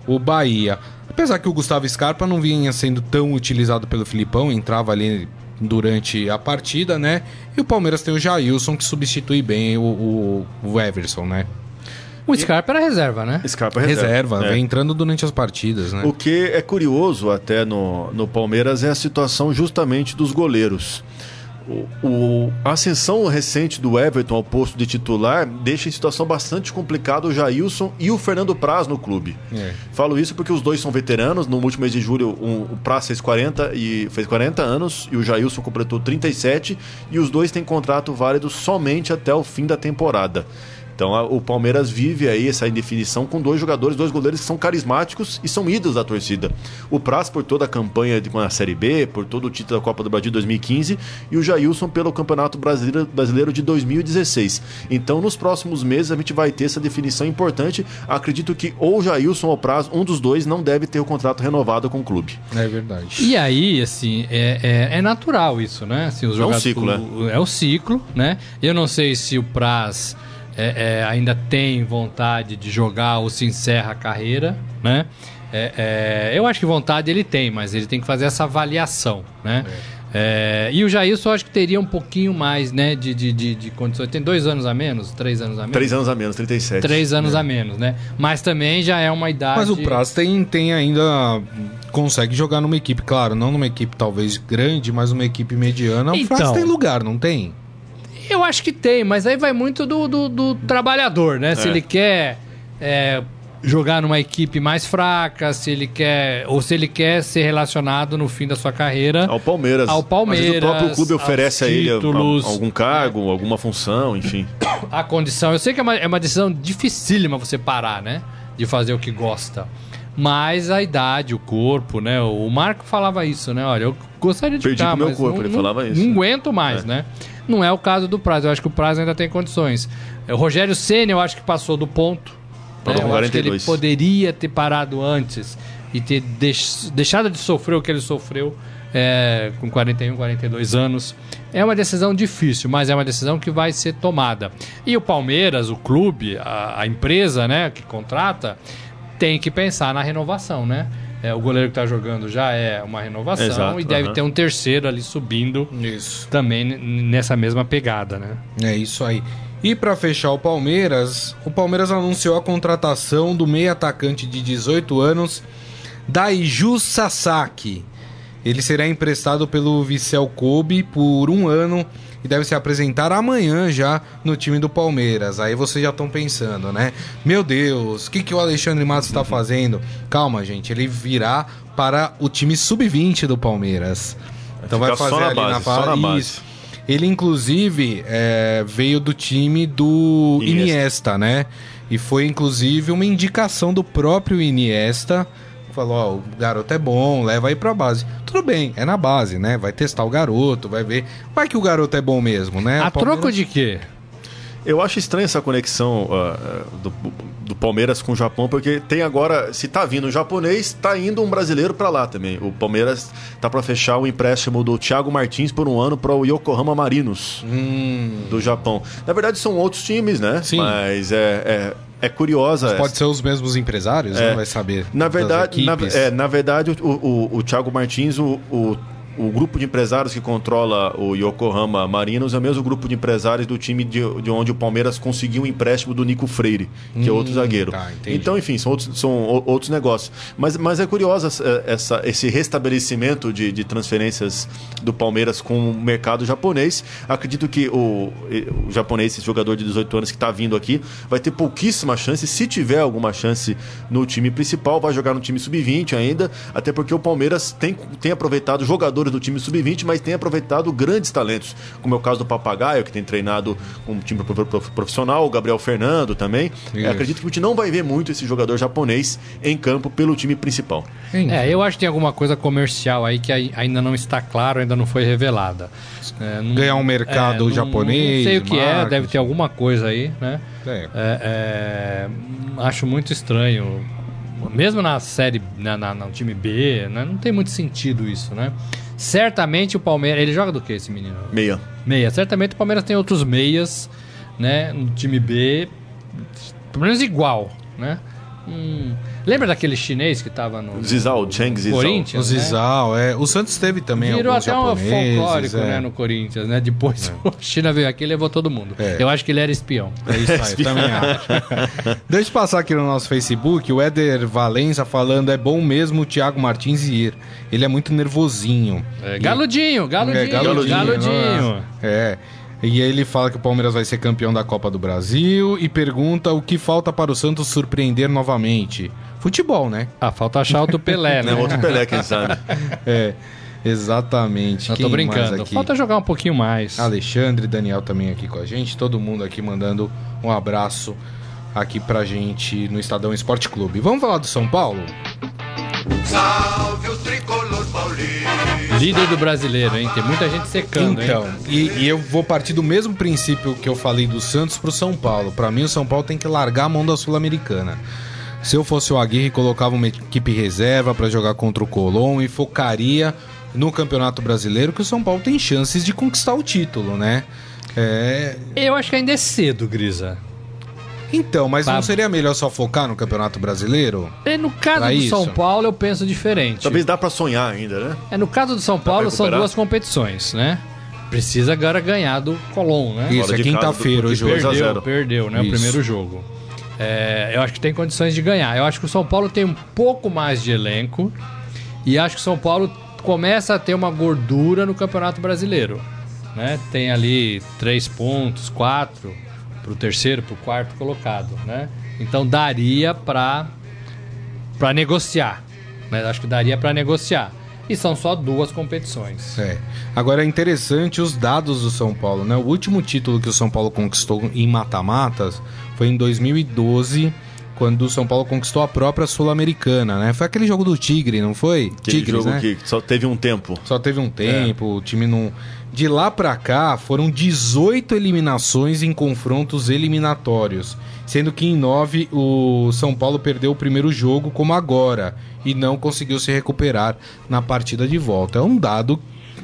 o Bahia. Apesar que o Gustavo Scarpa não vinha sendo tão utilizado pelo Filipão, entrava ali durante a partida, né? E o Palmeiras tem o Jailson que substitui bem o, o, o Everson, né? O Scarpa era reserva, né? Scarpa Reserva, É. vem entrando durante as partidas, né? O que é curioso até no, no Palmeiras é a situação justamente dos goleiros. O, a ascensão recente do Everton ao posto de titular deixa em situação bastante complicada o Jailson e o Fernando Praz no clube. É. Falo isso porque os dois são veteranos. No último mês de julho, um, o Praz fez 40, e, fez 40 anos e o Jailson completou 37. E os dois têm contrato válido somente até o fim da temporada. Então a, o Palmeiras vive aí essa indefinição com dois jogadores, dois goleiros que são carismáticos e são ídolos da torcida. O Praz por toda a campanha de, com a Série B, por todo o título da Copa do Brasil 2015 e o Jailson pelo Campeonato Brasileiro, Brasileiro de 2016. Então nos próximos meses a gente vai ter essa definição importante. Acredito que ou o Jailson ou o Praz, um dos dois não deve ter o contrato renovado com o clube. É verdade. E aí, assim, é, é, é natural isso, né? Assim, os é um ciclo, né? É o ciclo, né? Eu não sei se o Praz é, é, ainda tem vontade de jogar ou se encerra a carreira, né? É, é eu acho que vontade ele tem, mas ele tem que fazer essa avaliação, né? É, e o Jailson eu acho que teria um pouquinho mais, né, de, de, de, de, condições. Tem dois anos a menos? Três anos a menos? Três anos a menos, 37. Três anos a menos, né? Mas também já é uma idade... Mas o Praz tem, tem ainda... Consegue jogar numa equipe, claro, não numa equipe talvez grande, mas uma equipe mediana. Então, o Praz tem lugar, não tem? Eu acho que tem, mas aí vai muito do, do, do trabalhador, né? É. Se ele quer é, jogar numa equipe mais fraca, se ele quer ou se ele quer ser relacionado no fim da sua carreira ao Palmeiras. Ao Palmeiras. o próprio clube oferece a ele algum cargo, alguma função, enfim. A condição. Eu sei que é uma, é uma decisão dificílima você parar, né? De fazer o que gosta. Mas a idade, o corpo, né? O Marco falava isso, né? Olha, eu gostaria de Perdi ficar, meu corpo, não, ele falava isso. Não aguento mais, é. né? Não é o caso do Prazo. Eu acho que o Prazo ainda tem condições. É, o Rogério Senna, eu acho que passou do ponto. Né? Eu 42. acho que ele poderia ter parado antes e ter deix deixado de sofrer o que ele sofreu é, com 41, 42 anos. É uma decisão difícil, mas é uma decisão que vai ser tomada. E o Palmeiras, o clube, a, a empresa né, que contrata, tem que pensar na renovação, né? É, o goleiro que está jogando já é uma renovação Exato, e deve ter um terceiro ali subindo isso. também nessa mesma pegada, né? É isso aí. E para fechar o Palmeiras, o Palmeiras anunciou a contratação do meio atacante de 18 anos, Daiju Sasaki. Ele será emprestado pelo Vissel Kobe por um ano e deve se apresentar amanhã já no time do Palmeiras. Aí vocês já estão pensando, né? Meu Deus, o que, que o Alexandre Matos está fazendo? Calma, gente, ele virá para o time sub-20 do Palmeiras. Então vai fazer ali base, na base. Isso. Ele, inclusive, é, veio do time do Iniesta. Iniesta, né? E foi, inclusive, uma indicação do próprio Iniesta falou, ó, o garoto é bom, leva aí pra base. Tudo bem, é na base, né? Vai testar o garoto, vai ver. Vai que o garoto é bom mesmo, né? A Palmeiras... troco de quê? Eu acho estranha essa conexão uh, do, do, Palmeiras com o Japão, porque tem agora, se tá vindo um japonês, tá indo um brasileiro para lá também. O Palmeiras tá para fechar o empréstimo do Thiago Martins por um ano para o Yokohama Marinos hum. do Japão. Na verdade são outros times, né? Sim. Mas é, é é curiosa. Pode ser os mesmos empresários, é, não vai saber. Na verdade, na, é, na, verdade, o, o, o Thiago Martins, o, o o grupo de empresários que controla o Yokohama Marinos é o mesmo grupo de empresários do time de, de onde o Palmeiras conseguiu um empréstimo do Nico Freire, que hum, é outro hum, zagueiro. Tá, então, enfim, são outros, são outros negócios. Mas, mas é curioso essa, esse restabelecimento de, de transferências do Palmeiras com o mercado japonês. Acredito que o, o japonês, esse jogador de 18 anos que está vindo aqui, vai ter pouquíssima chance, se tiver alguma chance no time principal, vai jogar no time sub-20 ainda, até porque o Palmeiras tem, tem aproveitado jogadores jogadores do time sub-20, mas tem aproveitado grandes talentos, como é o caso do Papagaio, que tem treinado com um time profissional, o Gabriel Fernando também. É, acredito que a gente não vai ver muito esse jogador japonês em campo pelo time principal. É, eu acho que tem alguma coisa comercial aí que ainda não está claro, ainda não foi revelada. É, não, Ganhar um mercado é, não, japonês. Não sei o que marketing. é, deve ter alguma coisa aí, né? É. É, acho muito estranho mesmo na série, na, na, no time B, né, não tem muito sentido isso, né? Certamente o Palmeiras. Ele joga do que esse menino? Meia. Meia. Certamente o Palmeiras tem outros meias, né? No time B. Pelo menos igual, né? Hum. Lembra daquele chinês que tava no. Zizal, Cheng Zizal. O Corinthians? Zizal, é. O Santos teve também Virou alguns até um folclórico, é. né, no Corinthians, né? Depois a China veio aqui e levou todo mundo. É. Eu acho que ele era espião. É isso aí, eu também acho. Deixa eu passar aqui no nosso Facebook, o Éder Valença falando, é bom mesmo o Thiago Martins ir. Ele é muito nervosinho. É, galudinho, galudinho, É, galudinho. galudinho. É. E ele fala que o Palmeiras vai ser campeão da Copa do Brasil e pergunta o que falta para o Santos surpreender novamente. Futebol, né? Ah, falta achar outro Pelé, né? Né? Outro Pelé, quem sabe. É, exatamente. Não Quem tô brincando. aqui? Falta jogar um pouquinho mais. Alexandre, Daniel também aqui com a gente, todo mundo aqui mandando um abraço aqui pra gente no Estadão Esporte Clube. Vamos falar do São Paulo? Salve o tricolor paulista. Líder do brasileiro, hein? Tem muita gente secando, Então, hein? e, e eu vou partir do mesmo princípio que eu falei do Santos pro São Paulo. Pra mim, o São Paulo tem que largar a mão da Sul-Americana. Se eu fosse o Aguirre, colocava uma equipe reserva pra jogar contra o Colón e focaria no Campeonato Brasileiro, que o São Paulo tem chances de conquistar o título, né? É, Eu acho que ainda é cedo, Grisa. Então, mas não seria melhor só focar no Campeonato Brasileiro? E no caso Pra do isso. São Paulo, eu penso diferente. Talvez dá pra sonhar ainda, né? É, no caso do São Paulo, são duas competições, né? Precisa agora ganhar do Colón, né? Isso, é quinta-feira o jogo. 2 a Perdeu, 0. perdeu, né? O Isso. primeiro jogo. É, eu acho que tem condições de ganhar. Eu acho que o São Paulo tem um pouco mais de elenco. E acho que o São Paulo começa a ter uma gordura no Campeonato Brasileiro. Né? Tem ali três pontos, quatro pro terceiro, pro quarto colocado. Né? Então daria pra, pra negociar. Né? Acho que daria pra negociar. E são só duas competições. É. Agora é interessante os dados do São Paulo, né? O último título que o São Paulo conquistou em mata-matas foi em 2012, quando o São Paulo conquistou a própria Sul-Americana, né? Foi aquele jogo do Tigre, não foi? Aquele Tigres, jogo né? que só teve um tempo. Só teve um tempo, o time não. De lá pra cá foram 18 eliminações em confrontos eliminatórios, sendo que em 9 o São Paulo perdeu o primeiro jogo, como agora, e não conseguiu se recuperar na partida de volta. É um dado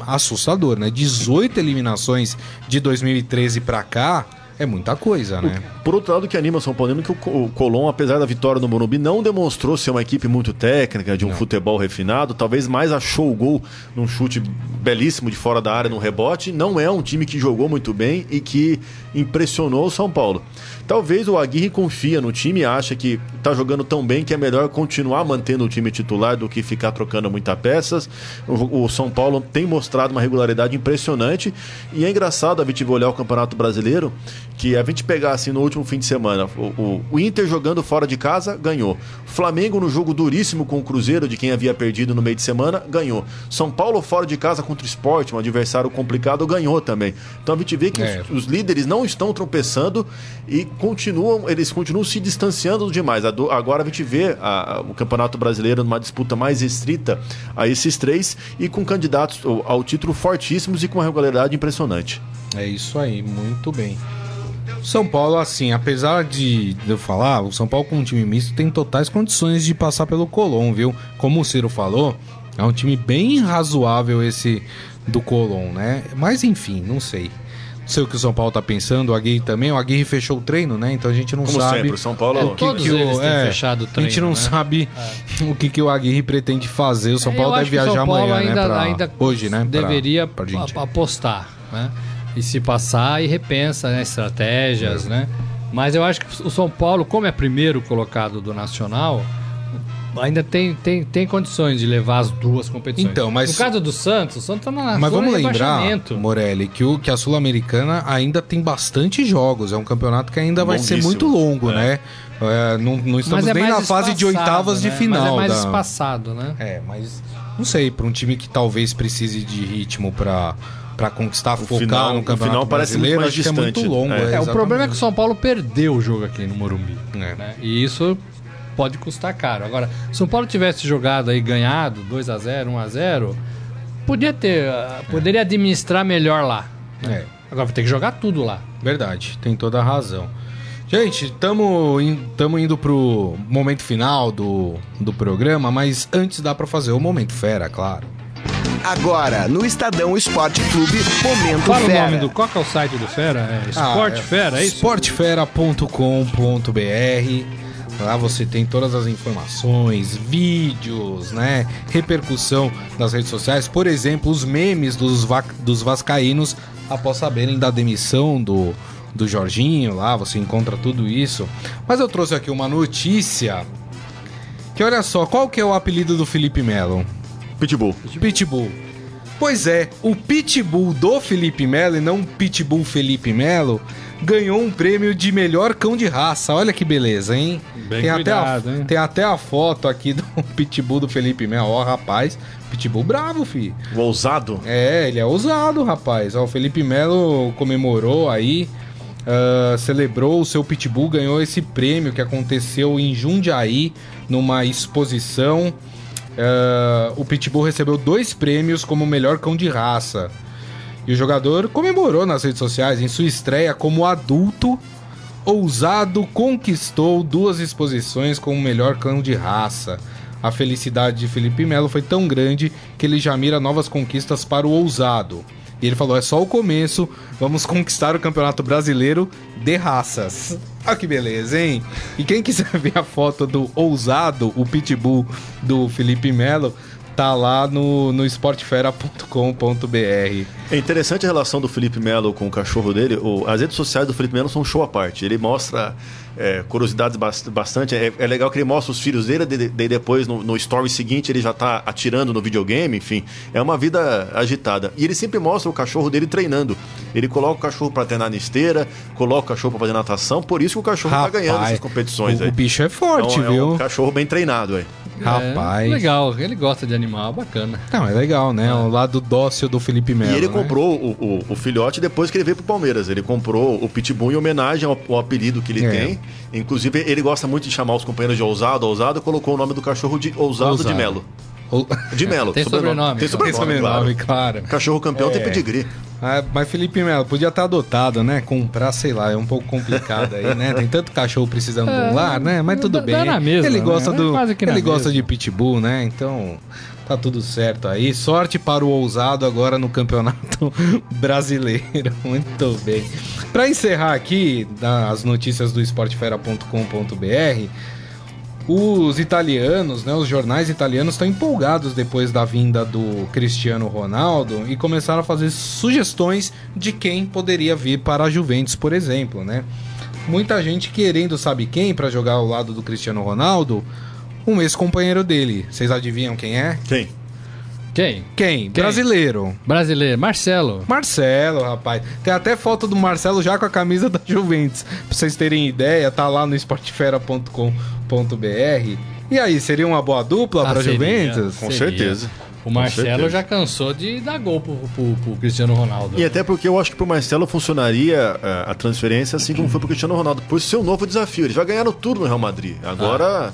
assustador, né? 18 eliminações de 2013 pra cá é muita coisa, né? Por outro lado, o que anima São Paulo é que o Co- o Colón, apesar da vitória no Morumbi, não demonstrou ser uma equipe muito técnica, de um futebol refinado, talvez mais achou o gol num chute belíssimo de fora da área, num rebote. Não é um time que jogou muito bem e que impressionou o São Paulo. Talvez o Aguirre confia no time e acha que tá jogando tão bem que é melhor continuar mantendo o time titular do que ficar trocando muitas peças. O, o São Paulo tem mostrado uma regularidade impressionante e é engraçado a gente olhar o Campeonato Brasileiro que a gente pegar assim no último fim de semana, o, o- o Inter jogando fora de casa, ganhou. O Flamengo no jogo duríssimo com o Cruzeiro, de quem havia perdido no meio de semana, ganhou. São Paulo fora de casa contra o Sport, um adversário complicado, ganhou também. Então a gente vê que É. os, os líderes não estão tropeçando e continuam, eles continuam se distanciando demais. Agora a gente vê a- o Campeonato Brasileiro numa disputa mais restrita a esses três e com candidatos ao, título fortíssimos e com uma regularidade impressionante. É isso aí, muito bem. São Paulo, assim, apesar de eu falar, o São Paulo com um time misto tem totais condições de passar pelo Colón, viu? Como o Ciro falou, é um time bem razoável esse do Colón, né? Mas enfim, não sei. Sei o que o São Paulo tá pensando, o Aguirre também. O Aguirre fechou o treino, né? Então a gente não Como sabe. sempre, o São Paulo o que Todos que o- é, fechado o A gente treino, não né? sabe o que, que o Aguirre pretende fazer. O São É, Paulo deve viajar amanhã, ainda, né? pra- ainda hoje, né? pra- Deveria pra Argentina. a- apostar, né? E se passar e repensa né, estratégias, né? Mas eu acho que o São Paulo, como é primeiro colocado do Nacional, ainda tem, tem, tem condições de levar as duas competições. Então, mas- No caso do Santos, o Santos tá na Mas vamos de lembrar. Morelli, que, o, que a Sul-Americana ainda tem bastante jogos. É um campeonato que ainda vai ser muito longo, É. né? É, não, não estamos é nem na fase de espaçado, oitavas de né? final. Mas é mais da- espaçado, né? É, mas não sei, para um time que talvez precise de ritmo para para conquistar, focar final- no o campeonato final parece brasileiro, muito mais acho que é muito distante. longo. É. É, o problema é que o São Paulo perdeu o jogo aqui no Morumbi. É. né? E isso pode custar caro. Agora, se o São Paulo tivesse jogado aí, ganhado 2 a 0 1 a 0 podia ter, ah, poderia administrar melhor lá. né? É. Agora vai ter que jogar tudo lá. Verdade, tem toda a razão. Gente, estamos in, indo pro momento final do, do programa, mas antes dá para fazer o momento fera, claro. Agora, no Estadão Esporte Clube, Momento Fala Fera. o nome do. Qual que é o site do Fera? É Esporte Ah, é Fera, é isso? Esportefera.com.br Lá você tem todas as informações, vídeos, né? Repercussão nas redes sociais. Por exemplo, os memes dos, va dos vascaínos após saberem da demissão do, do Jorginho lá. Você encontra tudo isso. Mas eu trouxe aqui uma notícia que olha só, qual que é o apelido do Felipe Melo? Pitbull. Pitbull. Pois é, o Pitbull do Felipe Melo e não o Pitbull Felipe Melo ganhou um prêmio de melhor cão de raça. Olha que beleza, hein? Bem tem, cuidado, até a, hein? tem até a foto aqui do Pitbull do Felipe Melo. Ó, rapaz, Pitbull bravo, fi. O ousado. É, ele é ousado, rapaz. Ó, o Felipe Melo comemorou aí, ah, celebrou o seu Pitbull, ganhou esse prêmio que aconteceu em Jundiaí, numa exposição. Ah, o Pitbull recebeu dois prêmios como melhor cão de raça. E o jogador comemorou nas redes sociais em sua estreia como adulto. Ousado conquistou duas exposições como melhor cão de raça. A felicidade de Felipe Melo foi tão grande que ele já mira novas conquistas para o ousado. E ele falou: é só o começo, vamos conquistar o Campeonato Brasileiro de Raças. Olha que beleza, hein? E quem quiser ver a foto do ousado, o pitbull do Felipe Melo, tá lá no, no esportefera.com.br. É interessante a relação do Felipe Melo com o cachorro dele. O- as redes sociais do Felipe Melo são um show à parte. Ele mostra é, curiosidades bast- bastante. É, é legal que ele mostra os filhos dele, de- daí depois no, no story seguinte ele já tá atirando no videogame, enfim. É uma vida agitada. E ele sempre mostra o cachorro dele treinando. Ele coloca o cachorro para treinar na esteira, coloca o cachorro para fazer natação, por isso que o cachorro tá ganhando essas competições o, aí. o bicho é forte, Então, é viu? um cachorro bem treinado aí. Rapaz. É, legal, ele gosta de animal, bacana. Não, é legal, né? O lado dócil do Felipe Melo. E ele né? comprou o, o, o filhote depois que ele veio pro Palmeiras. Ele comprou o Pitbull em homenagem ao, ao apelido que ele É. tem. Inclusive, ele gosta muito de chamar os companheiros de Ousado, Ousado, colocou o nome do cachorro de Ousado, Ousado. de Melo. De Melo. Tem sobrenome, Tem então. Tem sobrenome, sobrenome, claro. claro. Cachorro campeão tem É. pedigree. Ah, mas Felipe Melo, podia estar adotado, né? Comprar, sei lá, é um pouco complicado aí, né? Tem tanto cachorro precisando de um lar, né? Mas tudo dá- bem. dá na mesma, ele né? gosta É do. ele gosta mesma. de pitbull, né? Então tá tudo certo aí. Sorte para o ousado agora no Campeonato Brasileiro. Muito bem. Para encerrar aqui das notícias do esportefera.com.br, os italianos, né, os jornais italianos estão empolgados depois da vinda do Cristiano Ronaldo e começaram a fazer sugestões de quem poderia vir para a Juventus, por exemplo, né? Muita gente querendo, sabe quem, para jogar ao lado do Cristiano Ronaldo? Um ex-companheiro dele. Vocês adivinham quem é? Quem? Quem? Quem? Brasileiro. Brasileiro, Marcelo. Marcelo, rapaz. Tem até foto do Marcelo já com a camisa da Juventus. Pra vocês terem ideia, tá lá no esportefera.com.br. E aí, seria uma boa dupla Ah, pra seria. Juventus? Com Seria. certeza. O Marcelo já cansou de dar gol pro, pro- pro Cristiano Ronaldo. E até porque eu acho que pro Marcelo funcionaria eh, a transferência assim como foi pro Cristiano Ronaldo. Por seu novo desafio. Eles já ganharam tudo no Real Madrid. Agora,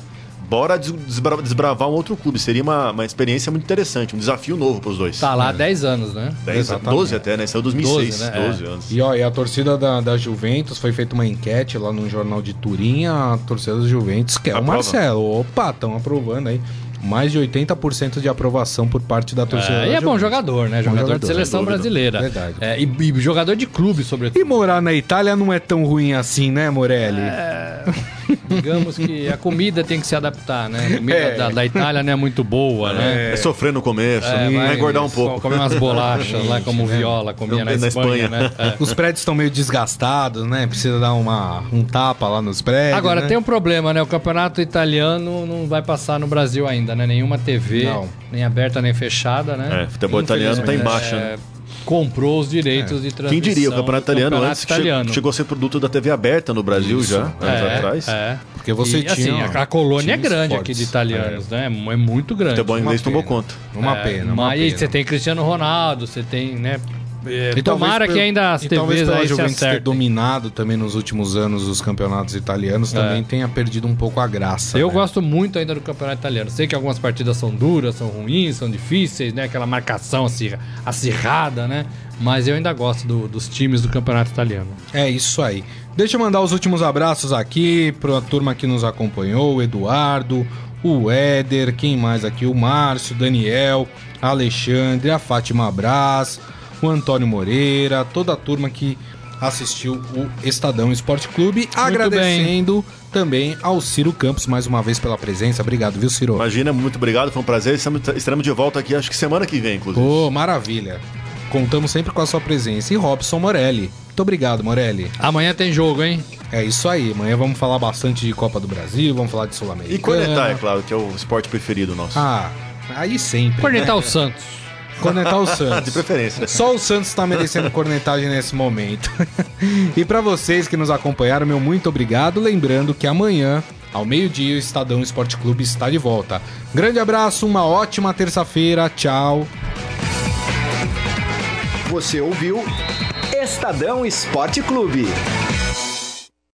bora des- desbra- desbravar um outro clube. Seria uma, uma experiência muito interessante, um desafio novo pros dois. Tá lá há 10 anos, né? 10, Exatamente. 12 até, né? Saiu 2006, 12, né? 12 anos. E ó, e a torcida da, da Juventus foi feita uma enquete lá no jornal de Turim. A torcida da Juventus quer o Aprova. Marcelo. Opa, estão aprovando aí. Mais de 80% de aprovação por parte da torcida É, e é bom jogador, né? Bom Jogador, jogador, de seleção brasileira. Verdade. É, e, e jogador de clube, sobretudo. E morar na Itália não é tão ruim assim, né, Morelli? Digamos que a comida tem que se adaptar, né? A comida É. da, da Itália não é muito boa, né? É sofrer no começo, É, vai engordar um pouco. Comer umas bolachas lá como o Viola comia na, Na Espanha, Espanha. né? É. Os prédios estão meio desgastados, né? Precisa dar uma, um tapa lá nos prédios. Agora, né? tem um problema, né? O campeonato italiano não vai passar no Brasil ainda, né? Nenhuma TV, Não. nem aberta nem fechada, né? É, futebol italiano tá em baixa, É, né? Comprou os direitos de transmissão. Quem diria, o campeonato italiano campeonato antes che- italiano. chegou a ser produto da TV aberta no Brasil Isso. já, anos é, atrás. É. Porque você e, tinha, assim, a, a colônia é grande fortes. aqui de italianos, né? É muito grande. Futebol inglês tomou conta. Uma É, pena, uma Mas pena. você tem Cristiano Ronaldo, você tem, né? É, E tomara por- que ainda as e talvez TVs pela aí se Juventus ter acertem. dominado também nos últimos anos os campeonatos italianos, também tenha perdido um pouco a graça. Eu né? gosto muito ainda do campeonato italiano. Sei que algumas partidas são duras, são ruins, são difíceis, né? Aquela marcação acir- acirrada, né? Mas eu ainda gosto do- dos times do campeonato italiano. É isso aí. Deixa eu mandar os últimos abraços aqui pra turma que nos acompanhou, o Eduardo, o Éder, quem mais aqui? O Márcio, Daniel, a Alexandre, a Fátima Braz, o Antônio Moreira, toda a turma que assistiu o Estadão Esporte Clube. agradecendo também ao Ciro Campos mais uma vez pela presença. Obrigado, viu, Ciro? Imagina, muito obrigado, foi um prazer. Estamos, estaremos de volta aqui, acho que semana que vem, inclusive. Ô, maravilha. Contamos sempre com a sua presença. E Robson Morelli. Muito obrigado, Morelli. Amanhã tem jogo, hein? É isso aí. Amanhã vamos falar bastante de Copa do Brasil, vamos falar de Sul-Americana. E cornetar, é claro, que é o esporte preferido nosso. Ah, aí sempre. Cornetar o Santos. Cornetar o Santos. De preferência. Só o Santos está merecendo cornetagem nesse momento. e para vocês que nos acompanharam, meu muito obrigado. Lembrando que amanhã, ao meio-dia, o Estadão Esporte Clube está de volta. Grande abraço, uma ótima terça-feira. Tchau. Você ouviu Estadão Esporte Clube.